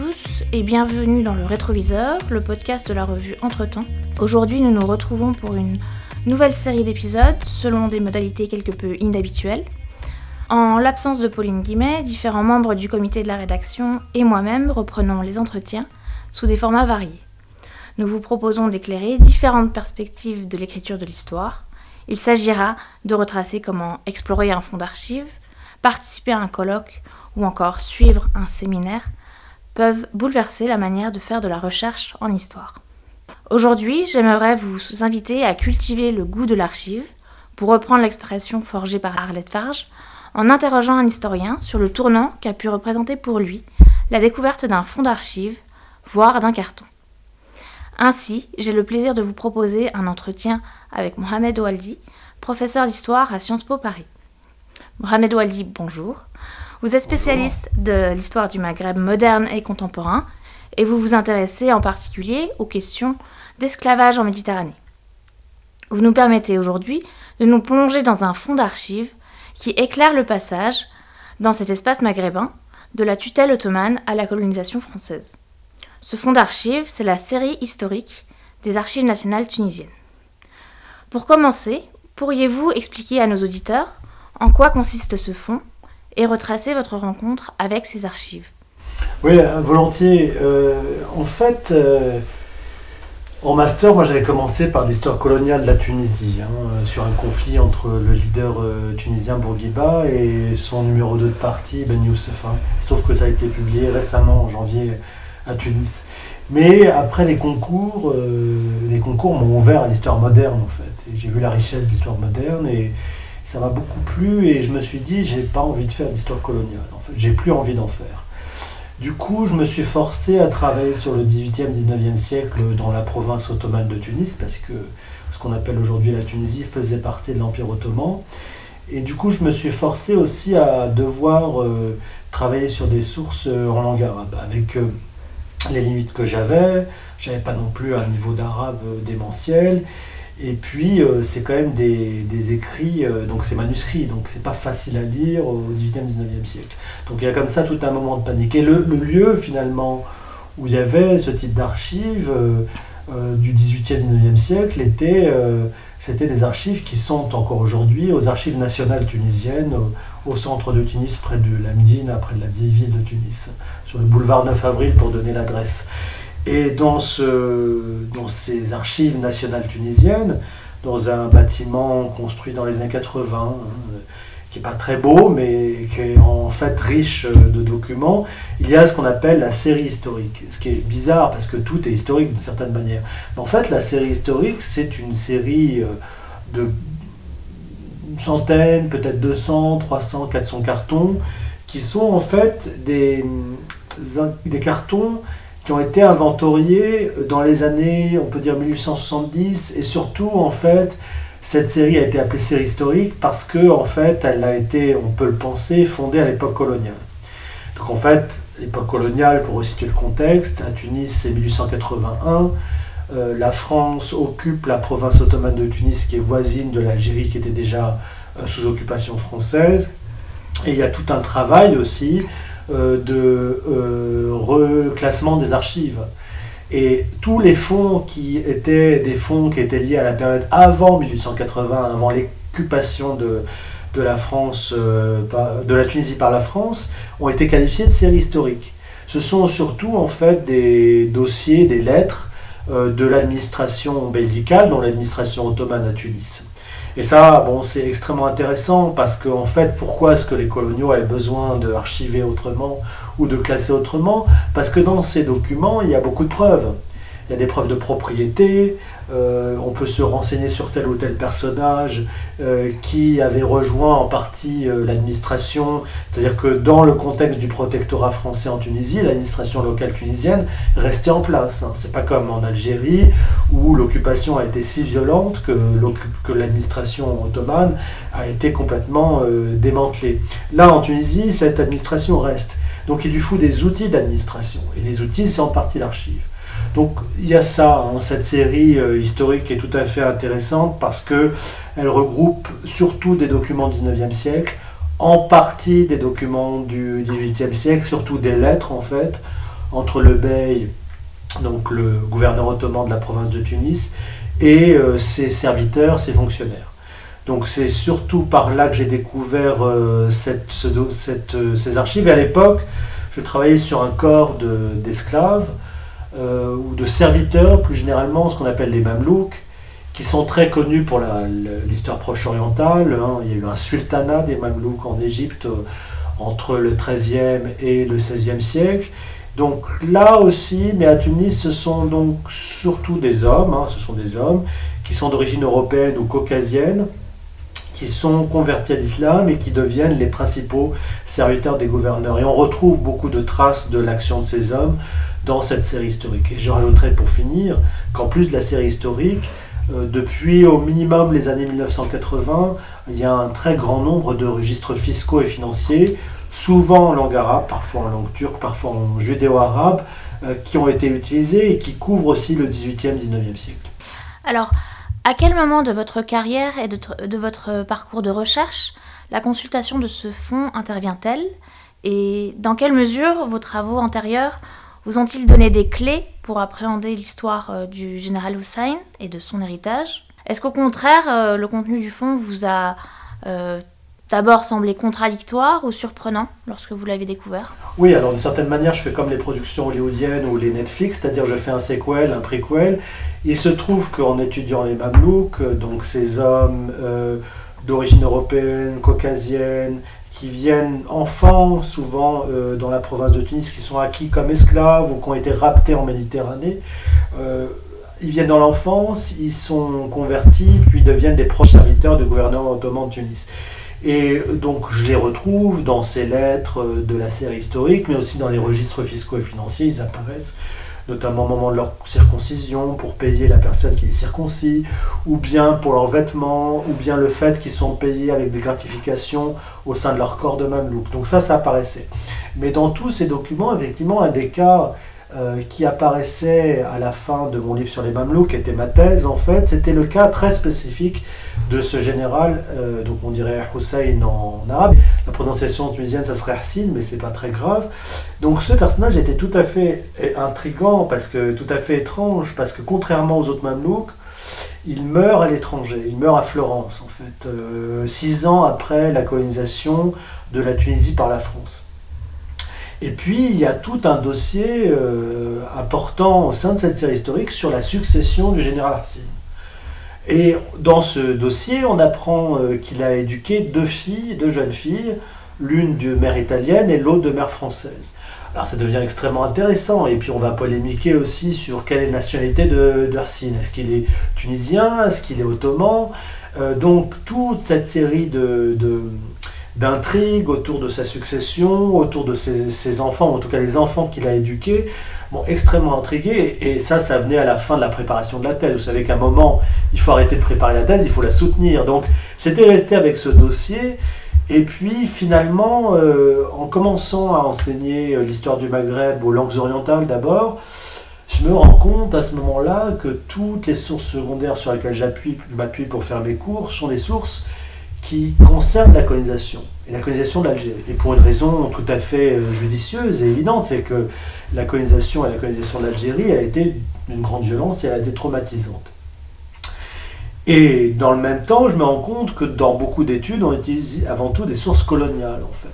tous et bienvenue dans le Rétroviseur, le podcast de la revue Entretemps. Aujourd'hui, nous nous retrouvons pour une nouvelle série d'épisodes selon des modalités quelque peu inhabituelles. En l'absence de Pauline Guimet, différents membres du comité de la rédaction et moi-même reprenons les entretiens sous des formats variés. Nous vous proposons d'éclairer différentes perspectives de l'écriture de l'histoire. Il s'agira de retracer comment explorer un fonds d'archives, participer à un colloque ou encore suivre un séminaire peuvent bouleverser la manière de faire de la recherche en histoire. Aujourd'hui, j'aimerais vous inviter à cultiver le goût de l'archive, pour reprendre l'expression forgée par Arlette Farge, en interrogeant un historien sur le tournant qu'a pu représenter pour lui la découverte d'un fonds d'archives, voire d'un carton. Ainsi, j'ai le plaisir de vous proposer un entretien avec Mohamed Oualdi, professeur d'histoire à Sciences Po Paris. Mohamed Oualdi, bonjour. Vous êtes spécialiste de l'histoire du Maghreb moderne et contemporain et vous vous intéressez en particulier aux questions d'esclavage en Méditerranée. Vous nous permettez aujourd'hui de nous plonger dans un fond d'archives qui éclaire le passage, dans cet espace maghrébin, de la tutelle ottomane à la colonisation française. Ce fonds d'archives, c'est la série historique des archives nationales tunisiennes. Pour commencer, pourriez-vous expliquer à nos auditeurs en quoi consiste ce fonds et retracer votre rencontre avec ces archives. Oui, euh, volontiers. Euh, en fait, euh, en master, moi j'avais commencé par l'histoire coloniale de la Tunisie, hein, sur un conflit entre le leader tunisien Bourguiba et son numéro 2 de parti, Ben Youssef. Hein. Trouve que ça a été publié récemment, en janvier, à Tunis. Mais après les concours, les concours m'ont ouvert à l'histoire moderne en fait. J'ai vu la richesse de l'histoire moderne et ça m'a beaucoup plu et je me suis dit, j'ai pas envie de faire d'histoire coloniale. En fait, j'ai plus envie d'en faire. Du coup, je me suis forcé à travailler sur le 18e, 19e siècle dans la province ottomane de Tunis, parce que ce qu'on appelle aujourd'hui la Tunisie faisait partie de l'Empire ottoman. Et du coup, je me suis forcé aussi à devoir euh, travailler sur des sources euh, en langue arabe, avec euh, les limites que j'avais. J'avais pas non plus un niveau d'arabe démentiel. Et puis, euh, c'est quand même des, écrits, euh, donc c'est manuscrit, donc c'est pas facile à lire au 18e, 19e siècle. Donc il y a comme ça tout un moment de panique. Et le, lieu, finalement, où il y avait ce type d'archives euh, du 18e, 19e siècle, était, c'était des archives qui sont encore aujourd'hui aux archives nationales tunisiennes, au, centre de Tunis, près de la près de la vieille ville de Tunis, sur le boulevard 9 avril pour donner l'adresse. Et dans, ce, dans ces archives nationales tunisiennes, dans un bâtiment construit dans les années 80, hein, qui n'est pas très beau, mais qui est en fait riche de documents, il y a ce qu'on appelle la série historique. Ce qui est bizarre parce que tout est historique d'une certaine manière. Mais en fait, la série historique, c'est une série euh, de centaines, peut-être 200, 300, 400 cartons, qui sont en fait des cartons qui ont été inventoriés dans les années, on peut dire 1870, et surtout, en fait, cette série a été appelée série historique parce que, en fait, elle a été, on peut le penser, fondée à l'époque coloniale. Donc, en fait, l'époque coloniale, pour resituer le contexte, à Tunis, c'est 1881. Euh, la France occupe la province ottomane de Tunis, qui est voisine de l'Algérie, qui était déjà euh, sous occupation française. Et il y a tout un travail aussi de euh, reclassement des archives. Et tous les fonds qui étaient des fonds qui étaient liés à la période avant 1880, avant l'occupation de, de la France, euh, de la Tunisie par la France, ont été qualifiés de séries historiques. Ce sont surtout en fait des dossiers, des lettres de l'administration bellicale, dont l'administration ottomane à Tunis. Et ça, bon, c'est extrêmement intéressant parce qu'en fait, pourquoi est-ce que les coloniaux avaient besoin de archiver autrement ou de classer autrement? Parce que dans ces documents, il y a beaucoup de preuves. Il y a des preuves de propriété, euh, on peut se renseigner sur tel ou tel personnage euh, qui avait rejoint en partie euh, l'administration. C'est-à-dire que dans le contexte du protectorat français en Tunisie, l'administration locale tunisienne restait en place. Hein. C'est pas comme en Algérie où l'occupation a été si violente que, que l'administration ottomane a été complètement démantelée. Là, en Tunisie, cette administration reste. Donc il lui faut des outils d'administration. Et les outils, c'est en partie l'archive. Donc il y a ça, hein, cette série euh, historique est tout à fait intéressante parce que elle regroupe surtout des documents du 19e siècle, en partie des documents du 18e siècle, surtout des lettres en fait, entre le bey, donc le gouverneur ottoman de la province de Tunis, et euh, ses serviteurs, ses fonctionnaires. Donc c'est surtout par là que j'ai découvert cette, ces archives. Et à l'époque, je travaillais sur un corps d'esclaves ou de serviteurs, plus généralement ce qu'on appelle les mamelouks, qui sont très connus pour l'histoire proche orientale. Hein. Il y a eu un sultanat des Mamelouks en Égypte euh, entre le XIIIe et le XVIe siècle. Donc là aussi, mais à Tunis, ce sont donc surtout des hommes, hein. ce sont des hommes qui sont d'origine européenne ou caucasienne, qui sont convertis à l'islam et qui deviennent les principaux serviteurs des gouverneurs. Et on retrouve beaucoup de traces de l'action de ces hommes dans cette série historique. Et je rajouterai pour finir qu'en plus de la série historique, euh, depuis au minimum les années 1980, il y a un très grand nombre de registres fiscaux et financiers, souvent en langue arabe, parfois en langue turque, parfois en judéo-arabe, euh, qui ont été utilisés et qui couvrent aussi le 18e, 19e siècle. Alors, à quel moment de votre carrière et de, votre parcours de recherche la consultation de ce fonds intervient-elle? Et dans quelle mesure vos travaux antérieurs vous ont-ils donné des clés pour appréhender l'histoire euh, du général Hussein et de son héritage? Est-ce qu'au contraire, euh, le contenu du fond vous a euh, d'abord semblé contradictoire ou surprenant lorsque vous l'avez découvert? Oui, alors d'une certaine manière, je fais comme les productions hollywoodiennes ou les Netflix, c'est-à-dire je fais un sequel, un prequel. Il se trouve qu'en étudiant les Mamelouks, donc ces hommes d'origine européenne, caucasienne, qui viennent enfants, souvent euh, dans la province de Tunis, qui sont acquis comme esclaves ou qui ont été raptés en Méditerranée. Euh, ils viennent dans l'enfance, ils sont convertis, puis deviennent des proches serviteurs du gouverneur ottoman de Tunis. Et donc je les retrouve dans ces lettres de la série historique, mais aussi dans les registres fiscaux et financiers, ils apparaissent notamment au moment de leur circoncision, pour payer la personne qui les circoncis, ou bien pour leurs vêtements, ou bien le fait qu'ils sont payés avec des gratifications au sein de leur corps de mamelouk. Donc ça, ça apparaissait. Mais dans tous ces documents, effectivement, un des cas euh, qui apparaissait à la fin de mon livre sur les Mamelouks, qui était ma thèse en fait, c'était le cas très spécifique de ce général, euh, donc on dirait Hussein en, arabe. La prononciation tunisienne, ça serait Hassin, mais c'est pas très grave. Donc ce personnage était tout à fait intrigant, parce que tout à fait étrange, parce que contrairement aux autres Mamelouks, il meurt à l'étranger, il meurt à Florence en fait, euh, six ans après la colonisation de la Tunisie par la France. Et puis, il y a tout un dossier euh, important au sein de cette série historique sur la succession du général Arsine. Et dans ce dossier, on apprend euh, qu'il a éduqué deux filles, deux jeunes filles, l'une de mère italienne et l'autre de mère française. Alors ça devient extrêmement intéressant, et puis on va polémiquer aussi sur quelle est la nationalité de, d'Arsine. Est-ce qu'il est tunisien? Est-ce qu'il est ottoman? Euh, Donc toute cette série de d'intrigue autour de sa succession, autour de ses, enfants, en tout cas les enfants qu'il a éduqués, bon, extrêmement intrigué. Et ça, ça venait à la fin de la préparation de la thèse. Vous savez qu'à un moment, il faut arrêter de préparer la thèse, il faut la soutenir. Donc j'étais resté avec ce dossier. Et puis finalement, euh, en commençant à enseigner euh, l'histoire du Maghreb aux langues orientales d'abord, je me rends compte à ce moment-là que toutes les sources secondaires sur lesquelles j'appuie pour faire mes cours sont des sources qui concerne la colonisation et la colonisation de l'Algérie. Et pour une raison tout à fait euh, judicieuse et évidente, c'est que la colonisation et la colonisation de l'Algérie a été d'une grande violence et elle a été traumatisante. Et dans le même temps, je me rends compte que dans beaucoup d'études, on utilise avant tout des sources coloniales, en fait.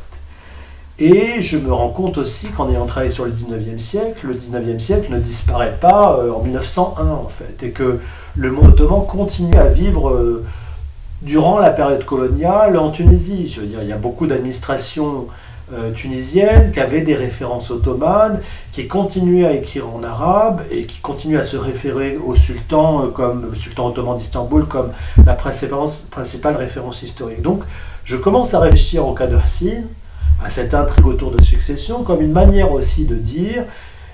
Et je me rends compte aussi qu'en ayant travaillé sur le 19e siècle, le 19e siècle ne disparaît pas euh, en 1901, en fait, et que le monde ottoman continue à vivre... Durant la période coloniale en Tunisie. Je veux dire, il y a beaucoup d'administrations euh, tunisiennes qui avaient des références ottomanes, qui continuaient à écrire en arabe et qui continuaient à se référer au sultan, euh, comme le sultan ottoman d'Istanbul, comme la principale référence historique. Donc, je commence à réfléchir au cas de Hassin, à cette intrigue autour de succession, comme une manière aussi de dire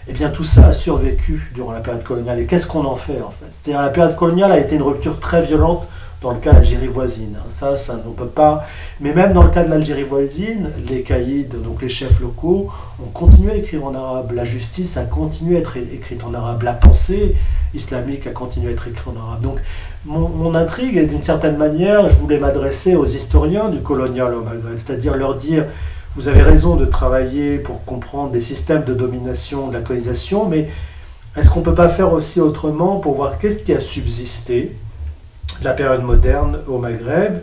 eh bien tout ça a survécu durant la période coloniale. Et qu'est-ce qu'on en fait en fait? C'est-à-dire la période coloniale a été une rupture très violente dans le cas de l'Algérie voisine. Ça, ça ne peut pas. Mais même dans le cas de l'Algérie voisine, les caïds, donc les chefs locaux, ont continué à écrire en arabe. La justice a continué à être écrite en arabe. La pensée islamique a continué à être écrite en arabe. Donc, mon, intrigue est d'une certaine manière, je voulais m'adresser aux historiens du colonial au c'est-à-dire leur dire vous avez raison de travailler pour comprendre des systèmes de domination, de la colonisation, mais est-ce qu'on ne peut pas faire aussi autrement pour voir qu'est-ce qui a subsisté la période moderne au Maghreb,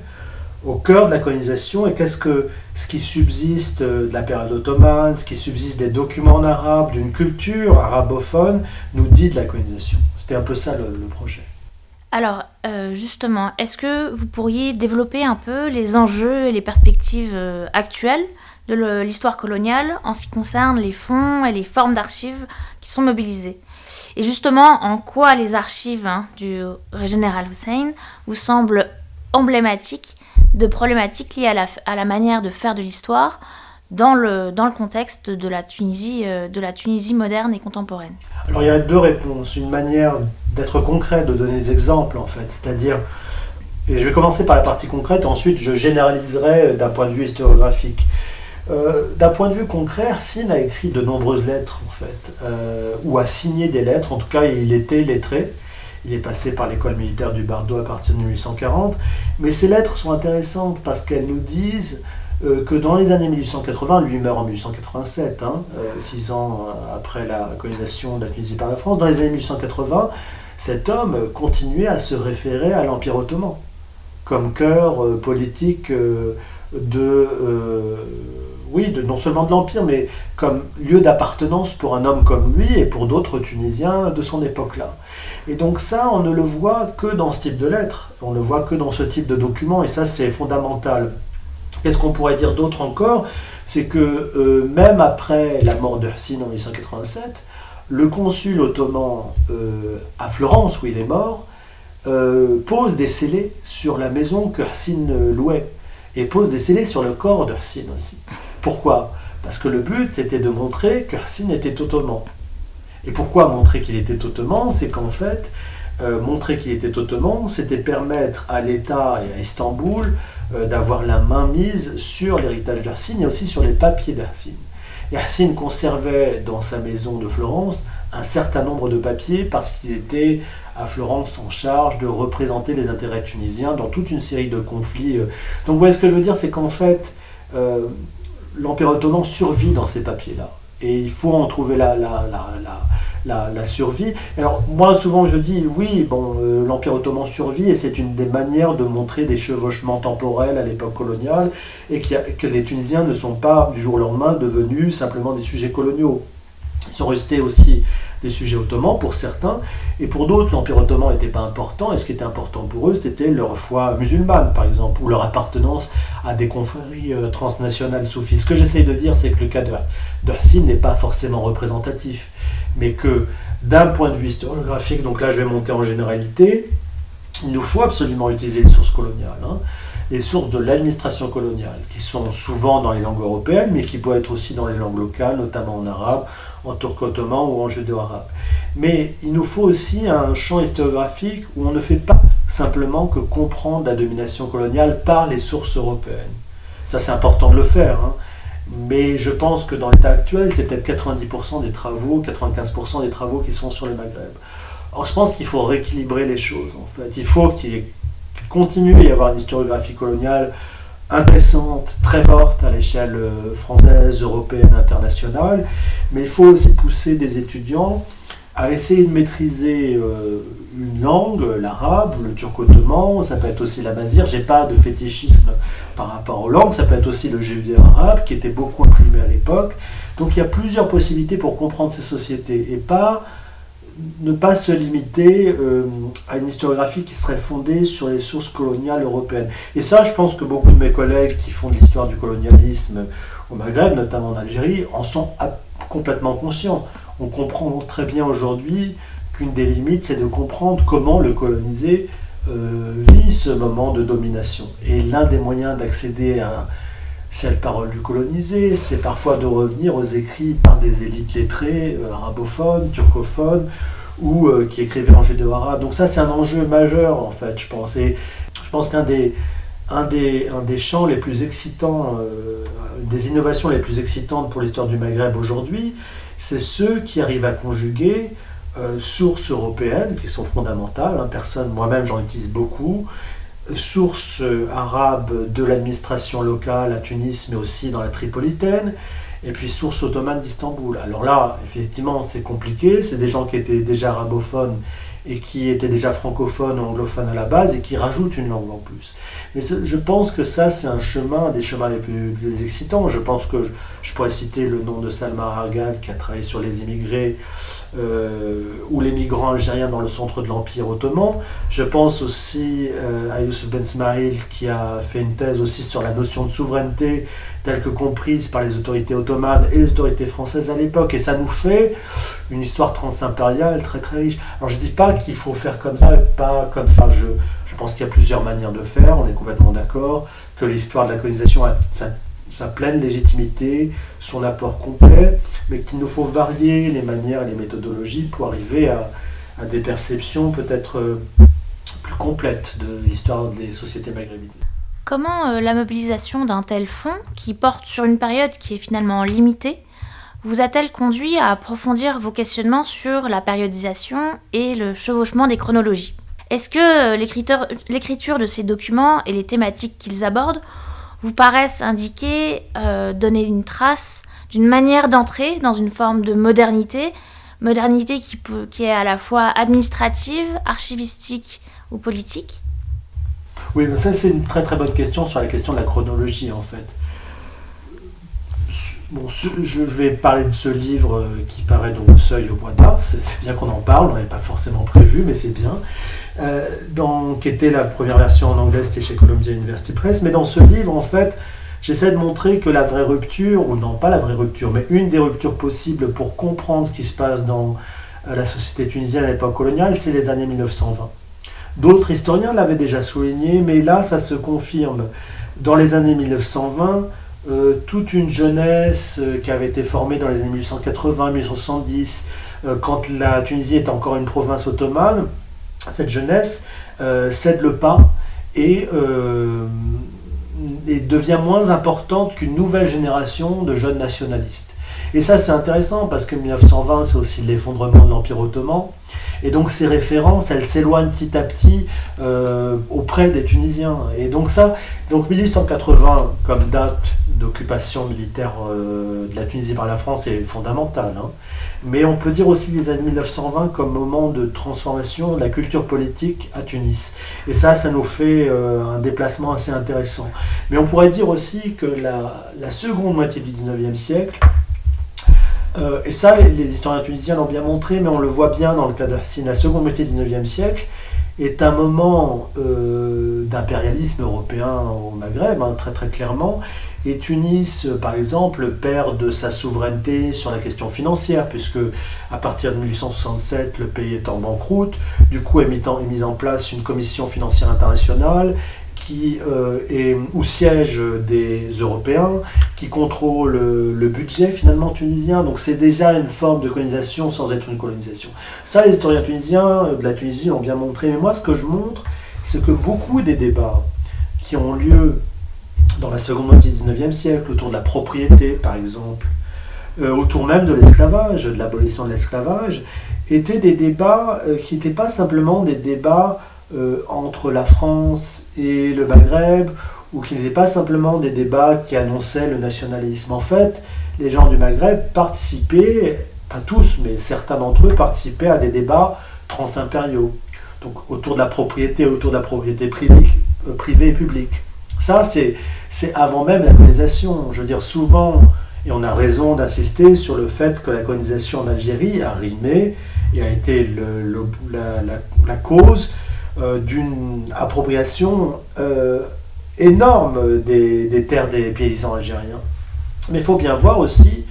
au cœur de la colonisation, et qu'est-ce que ce qui subsiste de la période ottomane, ce qui subsiste des documents en arabe, d'une culture arabophone, nous dit de la colonisation. C'était un peu ça le, projet. Alors, euh, justement, est-ce que vous pourriez développer un peu les enjeux et les perspectives euh, actuelles de l'histoire coloniale en ce qui concerne les fonds et les formes d'archives qui sont mobilisées? Et justement, en quoi les archives hein, du général Hussein vous semblent emblématiques de problématiques liées à la, manière de faire de l'histoire dans le, dans le contexte de la, Tunisie, euh, de la Tunisie moderne et contemporaine? Alors il y a deux réponses. Une manière d'être concret, de donner des exemples en fait. C'est-à-dire, et je vais commencer par la partie concrète, ensuite je généraliserai d'un point de vue historiographique. Euh, d'un point de vue concret, Arsine a écrit de nombreuses lettres en fait, euh, ou a signé des lettres, en tout cas il était lettré. Il est passé par l'école militaire du Bardo à partir de 1840. Mais ces lettres sont intéressantes parce qu'elles nous disent euh, que dans les années 1880, lui meurt en 1887, hein, six ans après la colonisation de la Tunisie par la France, dans les années 1880, cet homme continuait à se référer à l'Empire ottoman comme cœur politique de oui, non seulement de l'Empire, mais comme lieu d'appartenance pour un homme comme lui et pour d'autres Tunisiens de son époque-là. Et donc ça, on ne le voit que dans ce type de lettres, on ne le voit que dans ce type de documents, et ça c'est fondamental. Qu'est-ce qu'on pourrait dire d'autre encore? C'est que euh, même après la mort de Hussein en 1887, le consul ottoman euh, à Florence, où il est mort, euh, pose des scellés sur la maison que Hussein louait, et pose des scellés sur le corps de aussi. Pourquoi? Parce que le but, c'était de montrer que Racine était ottoman. Et pourquoi montrer qu'il était ottoman? C'est qu'en fait, euh, montrer qu'il était ottoman, c'était permettre à l'État et à Istanbul euh, d'avoir la main mise sur l'héritage d'Arsine et aussi sur les papiers d'Arsine. Et Arsine conservait dans sa maison de Florence un certain nombre de papiers parce qu'il était à Florence en charge de représenter les intérêts tunisiens dans toute une série de conflits. Euh. Donc vous voyez ce que je veux dire, c'est qu'en fait, l'Empire ottoman survit dans ces papiers-là. Et il faut en trouver la, la, la, la, survie. Alors moi souvent je dis oui, bon, euh, l'Empire ottoman survit et c'est une des manières de montrer des chevauchements temporels à l'époque coloniale et que les Tunisiens ne sont pas du jour au lendemain devenus simplement des sujets coloniaux. Ils sont restés aussi des sujets ottomans pour certains, et pour d'autres, l'Empire ottoman n'était pas important, et ce qui était important pour eux, c'était leur foi musulmane, par exemple, ou leur appartenance à des confréries euh, transnationales soufis. Ce que j'essaye de dire, c'est que le cas de, de n'est pas forcément représentatif, mais que d'un point de vue historiographique, donc là je vais monter en généralité, il nous faut absolument utiliser les sources coloniales. Hein. les sources de l'administration coloniale, qui sont souvent dans les langues européennes, mais qui peuvent être aussi dans les langues locales, notamment en arabe, en turco-ottoman ou en judéo-arabe. Mais il nous faut aussi un champ historiographique où on ne fait pas simplement que comprendre la domination coloniale par les sources européennes. Ça, c'est important de le faire. Hein. Mais je pense que dans l'état actuel, c'est peut-être 90% des travaux, 95% des travaux qui sont sur le Maghreb. Alors je pense qu'il faut rééquilibrer les choses, en fait. Il faut qu'il continue à y avoir une historiographie coloniale intéressante, très forte à l'échelle euh, française, européenne, internationale, mais il faut aussi pousser des étudiants à essayer de maîtriser euh, une langue, l'arabe, le turco-ottoman, ça peut être aussi la mazir, j'ai pas de fétichisme par rapport aux langues, ça peut être aussi le judéo-arabe qui était beaucoup imprimé à l'époque. Donc il y a plusieurs possibilités pour comprendre ces sociétés et pas ne pas se limiter euh, à une historiographie qui serait fondée sur les sources coloniales européennes. Et ça, je pense que beaucoup de mes collègues qui font de l'histoire du colonialisme au Maghreb, notamment en Algérie, en sont complètement conscients. On comprend très bien aujourd'hui qu'une des limites, c'est de comprendre comment le colonisé euh, vit ce moment de domination. Et l'un des moyens d'accéder à cette parole du colonisé, c'est parfois de revenir aux écrits par des élites lettrées, euh, arabophones, turcophones, ou euh, qui écrivaient en judéo-arabe. Donc ça, c'est un enjeu majeur, en fait, je pense. Et je pense qu'un des, un champs les plus excitants, euh, des innovations les plus excitantes pour l'histoire du Maghreb aujourd'hui, c'est ceux qui arrivent à conjuguer sources européennes, qui sont fondamentales, hein, personne, moi-même j'en utilise beaucoup, source arabe de l'administration locale à Tunis, mais aussi dans la Tripolitaine, et puis source ottomane d'Istanbul. Alors là, effectivement, c'est compliqué, c'est des gens qui étaient déjà arabophones et qui étaient déjà francophones ou anglophones à la base et qui rajoutent une langue en plus. Mais je pense que ça, c'est un chemin, des chemins les plus, excitants. Je pense que je, pourrais citer le nom de Salma Argal qui a travaillé sur les immigrés euh, ou les migrants algériens dans le centre de l'Empire ottoman. Je pense aussi euh, à Youssef Ben qui a fait une thèse aussi sur la notion de souveraineté telle que comprise par les autorités ottomanes et les autorités françaises à l'époque. Et ça nous fait une histoire transimpériale très très riche. Alors je dis pas qu'il faut faire comme ça, pas comme ça. Je, je pense qu'il y a plusieurs manières de faire, on est complètement d'accord, que l'histoire de la colonisation a sa, pleine légitimité, son apport complet, mais qu'il nous faut varier les manières et les méthodologies pour arriver à, à des perceptions peut-être euh, plus complètes de l'histoire des sociétés maghrébines. Comment euh, la mobilisation d'un tel fonds, qui porte sur une période qui est finalement limitée, vous a-t-elle conduit à approfondir vos questionnements sur la périodisation et le chevauchement des chronologies? Est-ce que euh, l'écriture de ces documents et les thématiques qu'ils abordent vous paraissent indiquer, euh, donner une trace d'une manière d'entrer dans une forme de modernité, modernité qui, est à la fois administrative, archivistique ou politique? Oui, ça c'est une très très bonne question sur la question de la chronologie en fait. Bon, je, vais parler de ce livre euh, qui paraît donc au seuil au mois de. C'est bien qu'on en parle, on n'avait pas forcément prévu, mais c'est bien. Euh, qui était la première version en anglais, c'était chez Columbia University Press. Mais dans ce livre, en fait, j'essaie de montrer que la vraie rupture, ou non pas la vraie rupture, mais une des ruptures possibles pour comprendre ce qui se passe dans euh, la société tunisienne à l'époque coloniale, c'est les années 1920. D'autres historiens l'avaient déjà souligné, mais là, ça se confirme. Dans les années 1920, euh, toute une jeunesse euh, qui avait été formée dans les années 1880-1870, euh, quand la Tunisie était encore une province ottomane, cette jeunesse cède le pas et devient moins importante qu'une nouvelle génération de jeunes nationalistes. Et ça, c'est intéressant parce que 1920, c'est aussi l'effondrement de l'Empire ottoman. Et donc ces références, elles s'éloignent petit à petit euh, auprès des Tunisiens. Et donc ça, donc 1880 comme date d'occupation militaire euh, de la Tunisie par la France est fondamentale. Hein. Mais on peut dire aussi les années 1920 comme moment de transformation de la culture politique à Tunis. Et ça, ça nous fait euh, un déplacement assez intéressant. Mais on pourrait dire aussi que la, la seconde moitié du 19e siècle, euh, et ça, les, historiens tunisiens l'ont bien montré, mais on le voit bien dans le cas de La seconde moitié du XIXe siècle est un moment euh, d'impérialisme européen au Maghreb, hein, très très clairement. Et Tunis, par exemple, perd de sa souveraineté sur la question financière, puisque à partir de 1867, le pays est en banqueroute. Du coup, est mise en place une commission financière internationale euh, est où siègent des Européens, qui contrôlent le budget finalement tunisien. Donc c'est déjà une forme de colonisation sans être une colonisation. Ça, les historiens tunisiens de la Tunisie l'ont bien montré. Mais moi, ce que je montre, c'est que beaucoup des débats qui ont lieu dans la seconde moitié du 19e siècle, autour de la propriété par exemple, euh, autour même de l'esclavage, de l'abolition de l'esclavage, étaient des débats euh, qui n'étaient pas simplement des débats euh, entre la France et le Maghreb, ou qui n'étaient pas simplement des débats qui annonçaient le nationalisme. En fait, les gens du Maghreb participaient, pas tous, mais certains d'entre eux participaient à des débats transimpériaux, donc autour de la propriété, autour de la propriété privée, euh, privée et publique. Ça, c'est avant même la colonisation. Je veux dire, souvent, et on a raison d'insister sur le fait que la colonisation en Algérie a rimé et a été la, cause d'une appropriation euh, énorme des, terres des paysans algériens. Mais il faut bien voir aussi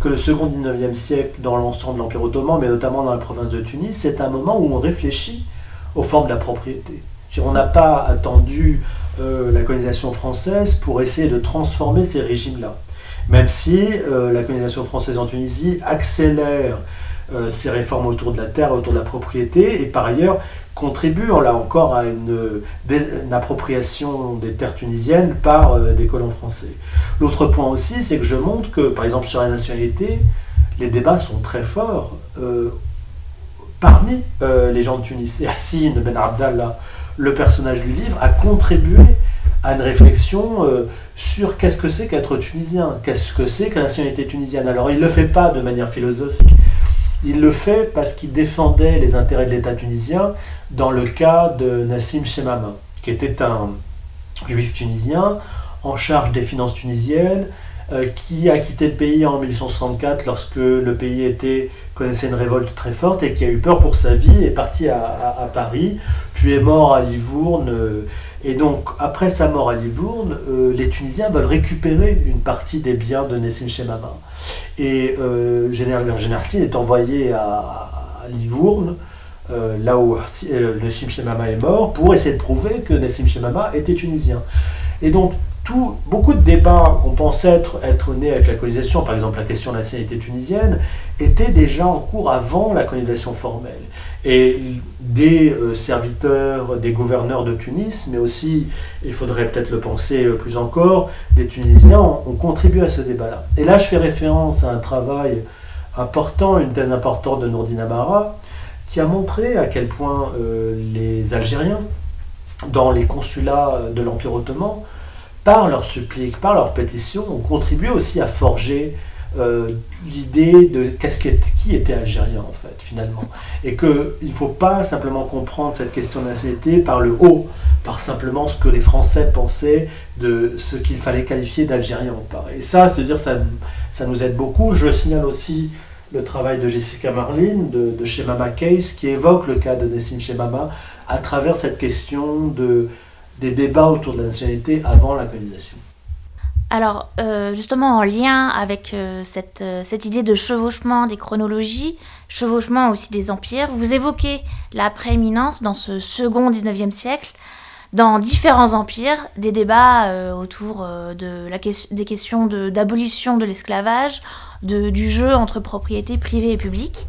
que le second 19e siècle, dans l'ensemble de l'Empire ottoman, mais notamment dans la province de Tunis, c'est un moment où on réfléchit aux formes de la propriété. On n'a pas attendu euh, la colonisation française pour essayer de transformer ces régimes-là. Même si la colonisation française en Tunisie accélère ces réformes autour de la terre, autour de la propriété, et par ailleurs contribuent là encore à une, appropriation des terres tunisiennes par euh, des colons français. L'autre point aussi, c'est que je montre que, par exemple, sur la nationalité, les débats sont très forts euh, parmi euh, les gens de Tunis. Et Hassine Ben Abdallah, le personnage du livre a contribué à une réflexion sur qu'est-ce que c'est qu'être tunisien, qu'est-ce que c'est que la nationalité tunisienne. Alors il ne le fait pas de manière philosophique, il le fait parce qu'il défendait les intérêts de l'État tunisien dans le cas de Nassim Chemama, qui était un juif tunisien en charge des finances tunisiennes, euh, qui a quitté le pays en 1864 lorsque le pays était, connaissait une révolte très forte et qui a eu peur pour sa vie, est parti à, Paris, puis est mort à Livourne. Euh, et donc, après sa mort à Livourne, euh, les Tunisiens veulent récupérer une partie des biens de Nessim Chemama. Et général, général est envoyé à, Livourne, là où Nessim Chemama est mort, pour essayer de prouver que Nessim Chemama était tunisien. Et donc, beaucoup de débats qu'on pensait être, être nés avec la colonisation, par exemple la question de la nationalité tunisienne, étaient déjà en cours avant la colonisation formelle. Et des euh, serviteurs, des gouverneurs de Tunis, mais aussi, il faudrait peut-être le penser euh, plus encore, des Tunisiens ont, contribué à ce débat-là. Et là, je fais référence à un travail important, une thèse importante de Nourdine Amara, qui a montré à quel point euh, les Algériens, dans les consulats de l'Empire ottoman, par leurs suppliques, par leurs pétitions, ont contribué aussi à forger euh, l'idée de qu'est-ce qui était algérien en fait finalement. Et qu'il ne faut pas simplement comprendre cette question de nationalité par le haut par simplement ce que les Français pensaient de ce qu'il fallait qualifier d'algérien ou pas. Et ça c'est dire ça, ça nous aide beaucoup. Je signale aussi le travail de Jessica Marlin de, de Shemama Case qui évoque le cas de Nessim Shemama à travers cette question de des débats autour de la nationalité avant la colonisation. Alors, euh, justement, en lien avec euh, cette, euh, cette, idée de chevauchement des chronologies, chevauchement aussi des empires, vous évoquez la prééminence dans ce second 19e siècle, dans différents empires, des débats autour de la des questions d'abolition de, l'esclavage, du jeu entre propriété privée et publique.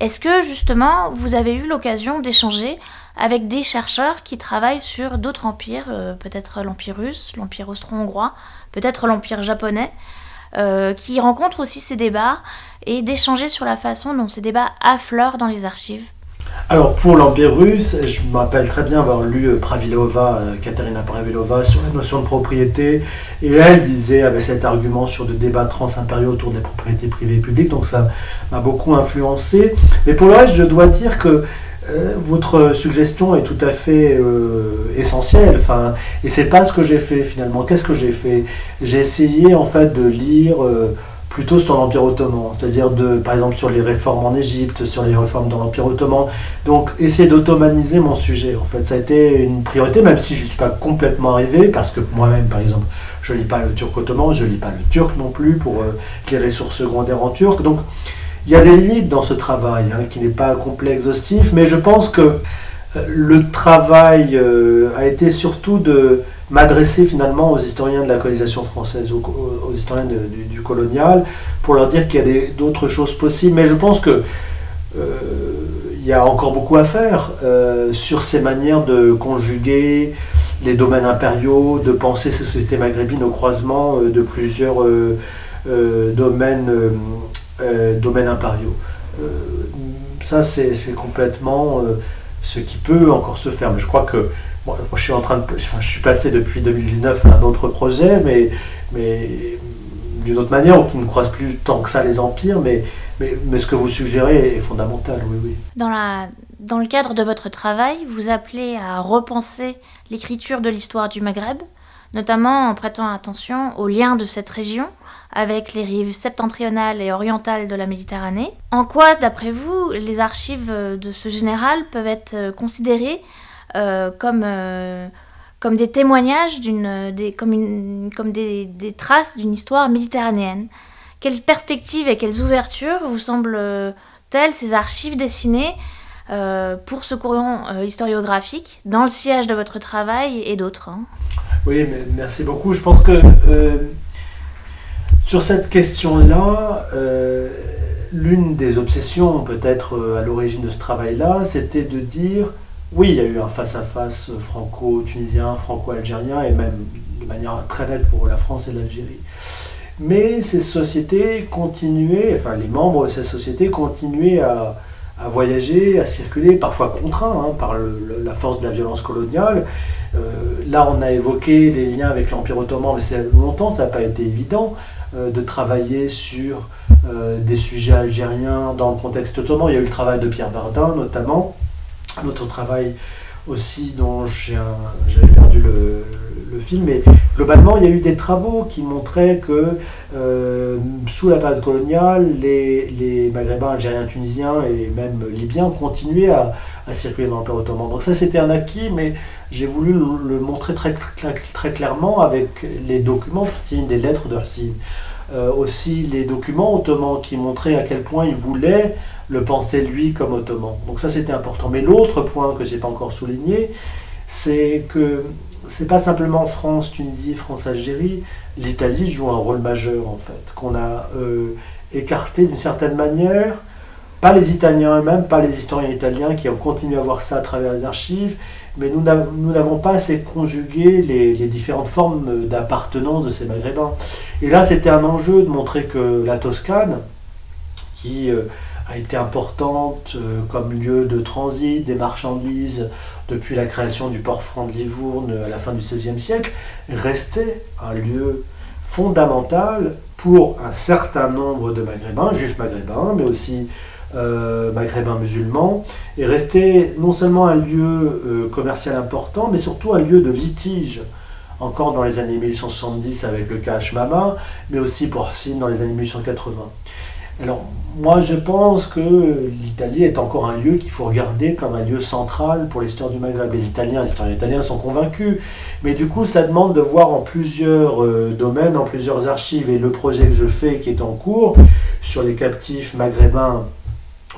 Est-ce que justement vous avez eu l'occasion d'échanger avec des chercheurs qui travaillent sur d'autres empires, euh, peut-être l'Empire russe, l'Empire austro-hongrois, peut-être l'Empire japonais, euh, qui rencontrent aussi ces débats et d'échanger sur la façon dont ces débats affleurent dans les archives? Alors pour l'Empire russe, je me rappelle très bien avoir lu euh, Pravilova, Katerina Pravilova, sur la notion de propriété, et elle disait, avait cet argument sur le débat transimpériaux autour des propriétés privées et publiques, donc ça m'a beaucoup influencé. Mais pour le reste, je dois dire que euh, votre suggestion est tout à fait euh, essentielle. Enfin, et c'est pas ce que j'ai fait finalement. Qu'est-ce que j'ai fait? J'ai essayé en fait de lire euh, plutôt sur l'Empire ottoman, c'est-à-dire de, par exemple sur les réformes en Égypte, sur les réformes dans l'Empire ottoman. Donc essayer d'automaniser mon sujet. En fait, ça a été une priorité, même si je ne suis pas complètement arrivé, parce que moi-même, par exemple, je lis pas le turc ottoman, je lis pas le turc non plus pour les ressources secondaires en turc. Donc il y a des limites dans ce travail, hein, qui n'est pas complet, exhaustif, mais je pense que euh, le travail euh, a été surtout de m'adresser finalement aux historiens de la colonisation française, aux, historiens du, colonial, pour leur dire qu'il y a d'autres choses possibles. Mais je pense que euh, il y a encore beaucoup à faire sur ces manières de conjuguer les domaines impériaux, de penser ces sociétés maghrébines au croisement de plusieurs domaines euh, domaines impériaux. Euh, ça, c'est complètement euh, ce qui peut encore se faire. Mais je crois que moi, je suis en train de, je suis passé depuis 2019 à un autre projet, mais, mais d'une autre manière, qui ne croise plus tant que ça les empires, mais, mais, mais, ce que vous suggérez est fondamental, oui, oui. Dans, la, dans le cadre de votre travail, vous appelez à repenser l'écriture de l'histoire du Maghreb, notamment en prêtant attention aux liens de cette région avec les rives septentrionales et orientales de la Méditerranée. En quoi, d'après vous, les archives de ce général peuvent être considérées comme, euh, comme des témoignages, des, comme, comme des, des traces d'une histoire méditerranéenne Quelles perspectives et quelles ouvertures vous semblent-elles ces archives dessinées pour ce courant historiographique dans le sillage de votre travail et d'autres hein? Oui, merci beaucoup. Je pense que sur cette question-là, euh, l'une des obsessions peut-être euh, à l'origine de ce travail-là, c'était de dire, oui, il y a eu un face-à-face franco-tunisien, franco-algérien, et même de manière très nette pour la France et l'Algérie. Mais ces sociétés continuaient, enfin les membres de ces sociétés continuaient à, voyager, à circuler, parfois contraints hein, par la force de la violence coloniale. Euh, là, on a évoqué les liens avec l'Empire ottoman, mais c'est longtemps, ça n'a pas été évident euh, de travailler sur euh, des sujets algériens dans le contexte ottoman. Il y a eu le travail de Pierre Bardin, notamment, un autre travail aussi dont j'avais perdu le, film, mais globalement, il y a eu des travaux qui montraient que euh, sous la période coloniale, les, Maghrébins, Algériens, Tunisiens et même Libyens continuaient à, circuler dans l'Empire ottoman. Donc ça, c'était un acquis, mais j'ai voulu le, montrer très, clairement avec les documents, des lettres de Racine. Euh, aussi les documents ottomans qui montraient à quel point il voulait le penser lui comme ottoman. Donc ça c'était important. Mais l'autre point que je n'ai pas encore souligné, c'est que c'est pas simplement France, Tunisie, France, Algérie. L'Italie joue un rôle majeur en fait, qu'on a euh, écarté d'une certaine manière. Pas les Italiens eux-mêmes, pas les historiens italiens qui ont continué à voir ça à travers les archives, mais nous n'avons pas assez conjugué les, différentes formes d'appartenance de ces Maghrébins. Et là, c'était un enjeu de montrer que la Toscane, qui euh, a été importante euh, comme lieu de transit des marchandises depuis la création du port franc de Livourne à la fin du XVIe siècle, restait un lieu fondamental pour un certain nombre de maghrébins, juifs maghrébins, mais aussi euh, maghrébins musulmans, et restait non seulement un lieu euh, commercial important, mais surtout un lieu de litige, encore dans les années 1870 avec le cas Mama, mais aussi pour Sine dans les années 1880. Alors, moi, je pense que l'Italie est encore un lieu qu'il faut regarder comme un lieu central pour l'histoire du Maghreb. Les Italiens, les historiens italiens sont convaincus, mais du coup, ça demande de voir en plusieurs euh, domaines, en plusieurs archives. Et le projet que je fais, qui est en cours, sur les captifs maghrébins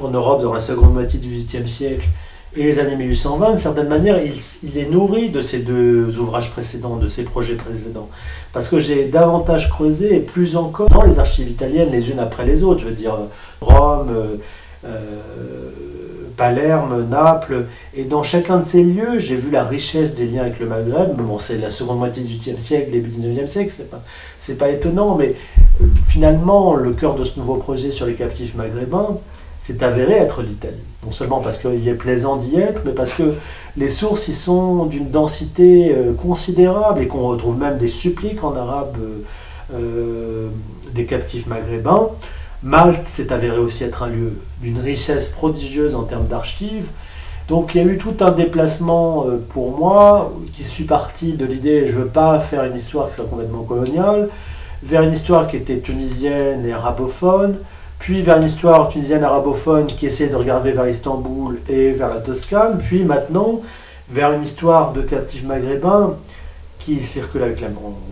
en Europe dans la seconde moitié du XVIIIe siècle, et les années 1820, d'une certaine manière, il, est nourri de ces deux ouvrages précédents, de ces projets précédents. Parce que j'ai davantage creusé, et plus encore, dans les archives italiennes, les unes après les autres. Je veux dire, Rome, euh, euh, Palerme, Naples. Et dans chacun de ces lieux, j'ai vu la richesse des liens avec le Maghreb. Bon, c'est la seconde moitié du XVIIIe siècle, début du XIXe siècle, c'est pas, c'est pas étonnant, mais euh, finalement, le cœur de ce nouveau projet sur les captifs maghrébins, c'est avéré être l'Italie. Non seulement parce qu'il est plaisant d'y être, mais parce que les sources y sont d'une densité euh, considérable et qu'on retrouve même des suppliques en arabe euh, euh, des captifs maghrébins. Malte s'est avéré aussi être un lieu d'une richesse prodigieuse en termes d'archives. Donc il y a eu tout un déplacement pour moi qui suis parti de l'idée je ne veux pas faire une histoire qui soit complètement coloniale, vers une histoire qui était tunisienne et arabophone, puis vers une histoire tunisienne arabophone qui essaie de regarder vers Istanbul et vers la Toscane, puis maintenant vers une histoire de captifs maghrébins qui circule avec la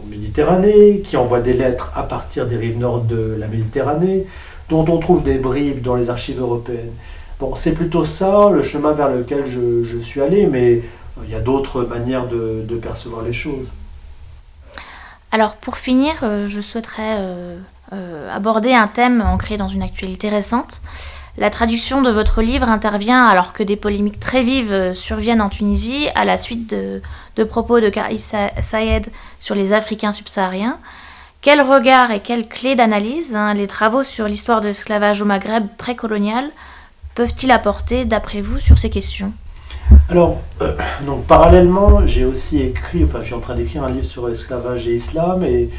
Méditerranée, qui envoie des lettres à partir des rives nord de la Méditerranée, dont on trouve des bribes dans les archives européennes. Bon, c'est plutôt ça le chemin vers lequel je, suis allé, mais euh, il y a d'autres manières de, percevoir les choses. Alors pour finir, euh, je souhaiterais euh, aborder un thème ancré dans une actualité récente. La traduction de votre livre intervient alors que des polémiques très vives euh, surviennent en Tunisie à la suite de, propos de Karis Sayed sur les Africains subsahariens. Quel regard et quelle clé d'analyse hein, les travaux sur l'histoire de l'esclavage au Maghreb précolonial peuvent-ils apporter, d'après vous, sur ces questions? Alors, euh, donc parallèlement, j'ai aussi écrit, enfin, je suis en train d'écrire un livre sur l'esclavage et l'islam, et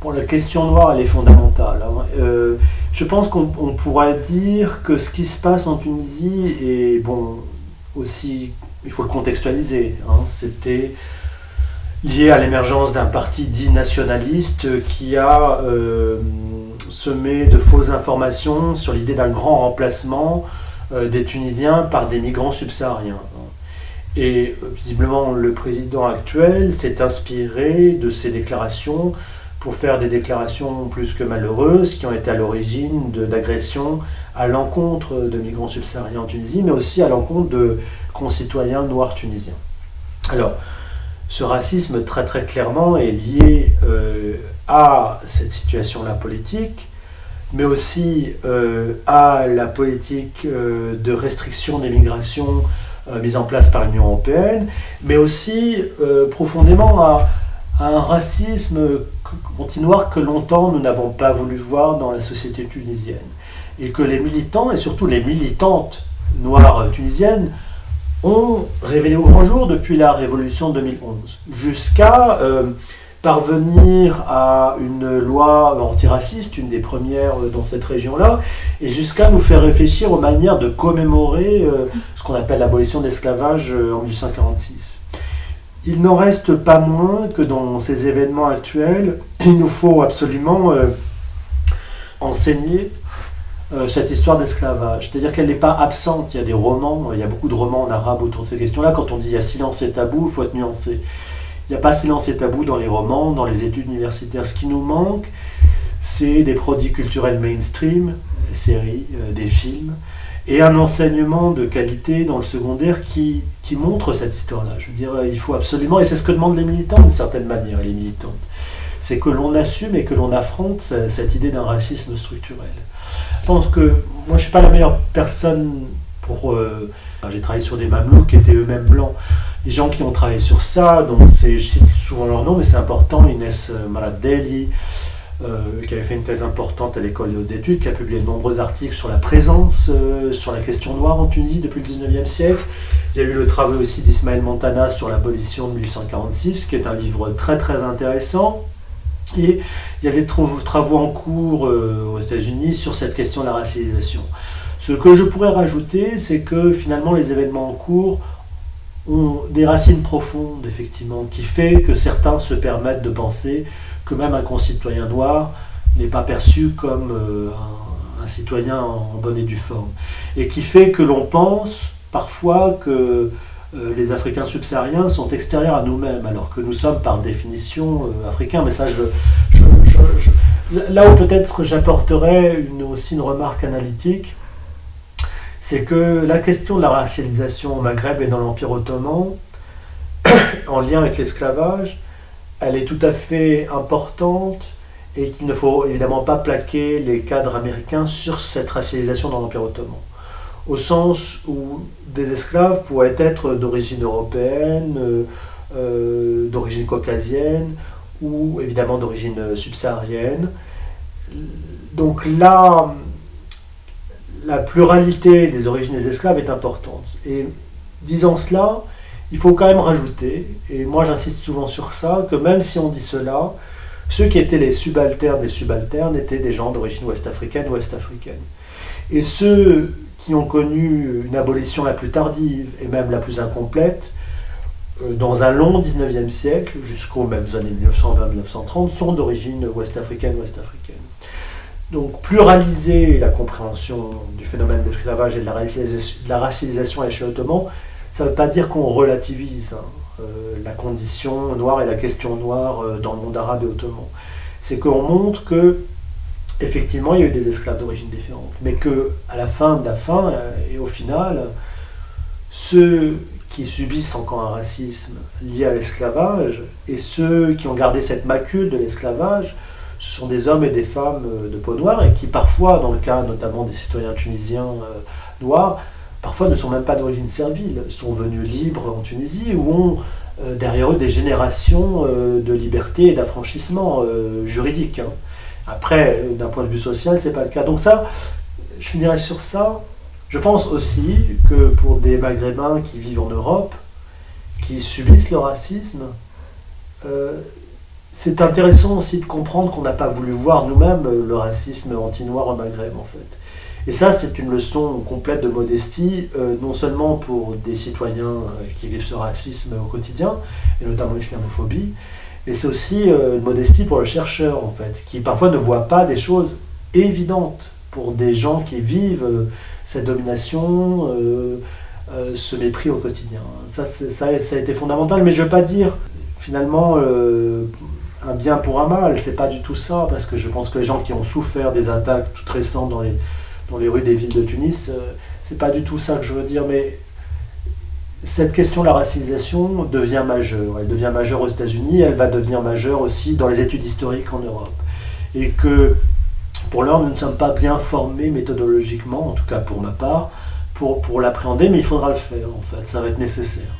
bon, la question noire, elle est fondamentale. Hein. Euh, je pense qu'on pourrait dire que ce qui se passe en Tunisie est, bon, aussi, il faut le contextualiser, hein. c'était lié à l'émergence d'un parti dit nationaliste qui a euh, semé de fausses informations sur l'idée d'un grand remplacement des Tunisiens par des migrants subsahariens. Et euh, visiblement, le président actuel s'est inspiré de ces déclarations pour faire des déclarations plus que malheureuses qui ont été à l'origine d'agressions à l'encontre de migrants subsahariens en Tunisie, mais aussi à l'encontre de concitoyens noirs tunisiens. Alors, ce racisme, très très clairement, est lié euh, à cette situation-là politique, mais aussi euh, à la politique de restriction des migrations euh, mise en place par l'Union européenne, mais aussi euh, profondément à, un racisme anti-noir que longtemps nous n'avons pas voulu voir dans la société tunisienne. Et que les militants, et surtout les militantes noire tunisienne ont révélé au grand jour depuis la révolution 2011, jusqu'à euh, parvenir à une loi antiraciste, une des premières dans cette région-là, et jusqu'à nous faire réfléchir aux manières de commémorer euh, ce qu'on appelle l'abolition de l'esclavage euh, en 1846. Il n'en reste pas moins que dans ces événements actuels, il nous faut absolument enseigner euh, cette histoire d'esclavage. C'est-à-dire qu'elle n'est pas absente. Il y a des romans, il y a beaucoup de romans en arabe autour de ces questions-là. Quand on dit il y a silence et tabou, il faut être nuancé. Il n'y a pas silence et tabou dans les romans, dans les études universitaires. Ce qui nous manque, c'est des produits culturels mainstream, des séries, euh, des films, et un enseignement de qualité dans le secondaire qui, qui montre cette histoire-là. Je veux dire, euh, il faut absolument, et c'est ce que demandent les militants d'une certaine manière, les militantes, c'est que l'on assume et que l'on affronte cette idée d'un racisme structurel. Je pense que moi, je ne suis pas la meilleure personne pour. Euh, j'ai travaillé sur des mamelouks qui étaient eux-mêmes blancs. Les gens qui ont travaillé sur ça, donc je cite souvent leur nom, mais c'est important, Inès euh, Maradelli, euh, qui avait fait une thèse importante à l'école des hautes études, qui a publié de nombreux articles sur la présence, sur la question noire en Tunisie depuis le 19e siècle. Il y a eu le travail aussi d'Ismaël Montana sur l'abolition de 1846, qui est un livre très très intéressant. Et il y a des travaux en cours euh, aux États-Unis sur cette question de la racialisation. Ce que je pourrais rajouter, c'est que finalement les événements en cours ont des racines profondes, effectivement, qui fait que certains se permettent de penser que même un concitoyen noir n'est pas perçu comme euh, un, citoyen en bonne et due forme. Et qui fait que l'on pense parfois que euh, les Africains subsahariens sont extérieurs à nous-mêmes, alors que nous sommes par définition euh, africains. Mais ça, là où peut-être j'apporterais aussi une remarque analytique, c'est que la question de la racialisation au Maghreb et dans l'Empire ottoman, en lien avec l'esclavage, elle est tout à fait importante et qu'il ne faut évidemment pas plaquer les cadres américains sur cette racialisation dans l'Empire ottoman au sens où des esclaves pourraient être d'origine européenne, euh, euh, d'origine caucasienne ou évidemment d'origine subsaharienne. Donc là, la pluralité des origines des esclaves est importante. Et disant cela, il faut quand même rajouter, et moi j'insiste souvent sur ça, que même si on dit cela, ceux qui étaient les subalternes des subalternes étaient des gens d'origine ouest-africaine ou ouest-africaine. Et ceux qui ont connu une abolition la plus tardive et même la plus incomplète, euh, dans un long 19e siècle, jusqu'aux mêmes années 1920-1930, sont d'origine ouest-africaine, ouest-africaine. Donc pluraliser la compréhension du phénomène d'esclavage et de la, racialisation, à l'échelle ottoman, ça ne veut pas dire qu'on relativise hein, euh, la condition noire et la question noire euh, dans le monde arabe et ottoman. C'est qu'on montre que effectivement, il y a eu des esclaves d'origine différente, mais que à la fin de la fin euh, et au final, ceux qui subissent encore un racisme lié à l'esclavage et ceux qui ont gardé cette macule de l'esclavage, ce sont des hommes et des femmes de peau noire et qui parfois, dans le cas notamment des citoyens tunisiens noirs, parfois ne sont même pas d'origine servile, sont venus libres en Tunisie ou ont derrière eux des générations de liberté et d'affranchissement juridique. Hein. Après, d'un point de vue social, c'est pas le cas. Donc ça, je finirai sur ça. Je pense aussi que pour des Maghrébins qui vivent en Europe, qui subissent le racisme, euh, c'est intéressant aussi de comprendre qu'on n'a pas voulu voir nous-mêmes le racisme anti-noir au Maghreb, en fait. Et ça, c'est une leçon complète de modestie, euh, non seulement pour des citoyens euh, qui vivent ce racisme au quotidien, et notamment l'islamophobie, et c'est aussi euh, une modestie pour le chercheur, en fait, qui parfois ne voit pas des choses évidentes pour des gens qui vivent cette domination, ce mépris au quotidien. Ça, ça, ça, a été fondamental, mais je ne veux pas dire finalement un bien pour un mal, c'est pas du tout ça, parce que je pense que les gens qui ont souffert des attaques toutes récentes dans les, dans les rues des villes de Tunis, c'est pas du tout ça que je veux dire, mais cette question de la racialisation devient majeure. Elle devient majeure aux États-Unis, elle va devenir majeure aussi dans les études historiques en Europe. Et que pour l'heure, nous ne sommes pas bien formés méthodologiquement, en tout cas pour ma part, pour, pour l'appréhender, mais il faudra le faire en fait, ça va être nécessaire.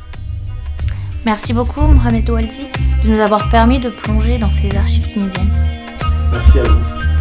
Merci beaucoup Mohamed Oualti de nous avoir permis de plonger dans ces archives tunisiennes. Merci à vous.